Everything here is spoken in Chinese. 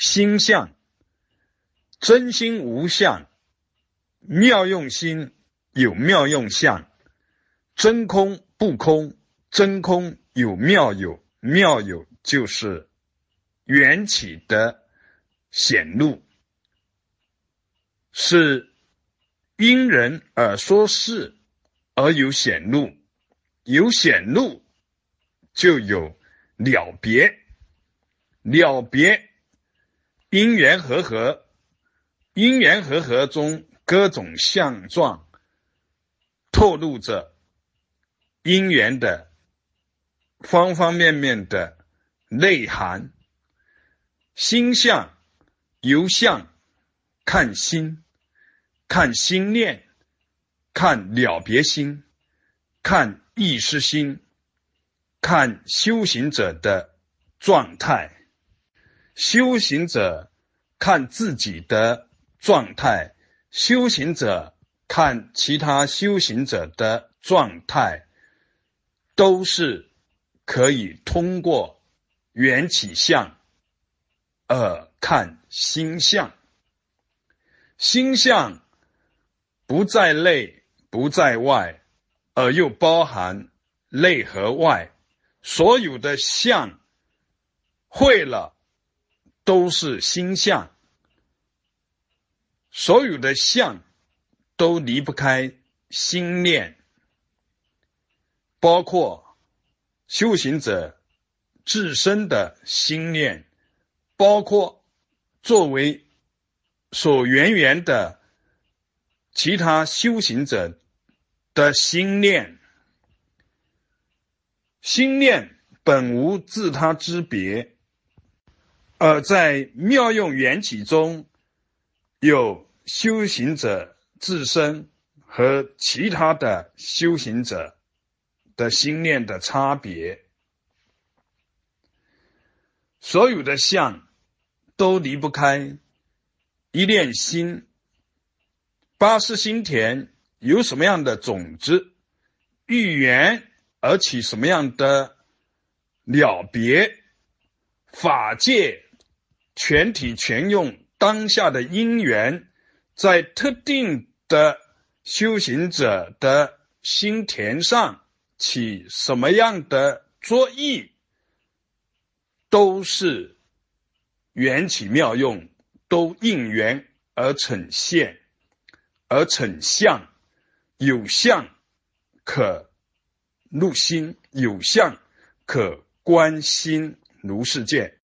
心相，真心无相，妙用心有妙用相，真空不空，真空有妙有，妙有就是缘起的显露，是因人而说事而有显露，有显露就有了别，了别。因缘和合，因缘和合中各种相状，透露着因缘的方方面面的内涵。心相由相看心，看心念，看了别心，看意识心，看修行者的状态。修行者看自己的状态，修行者看其他修行者的状态，都是可以通过缘起相而看心相。心相不在内，不在外，而又包含内和外，所有的相会了。都是心相，所有的相都离不开心念，包括修行者自身的心念，包括作为所缘缘的其他修行者的心念，心念本无自他之别。而在妙用缘起中，有修行者自身和其他的修行者的心念的差别。所有的相都离不开一念心。八识心田有什么样的种子，遇缘而起什么样的了别，法界。全体全用当下的因缘，在特定的修行者的心田上起什么样的作意，都是缘起妙用，都应缘而呈现，而成相，有相可入心，有相可观心如是见。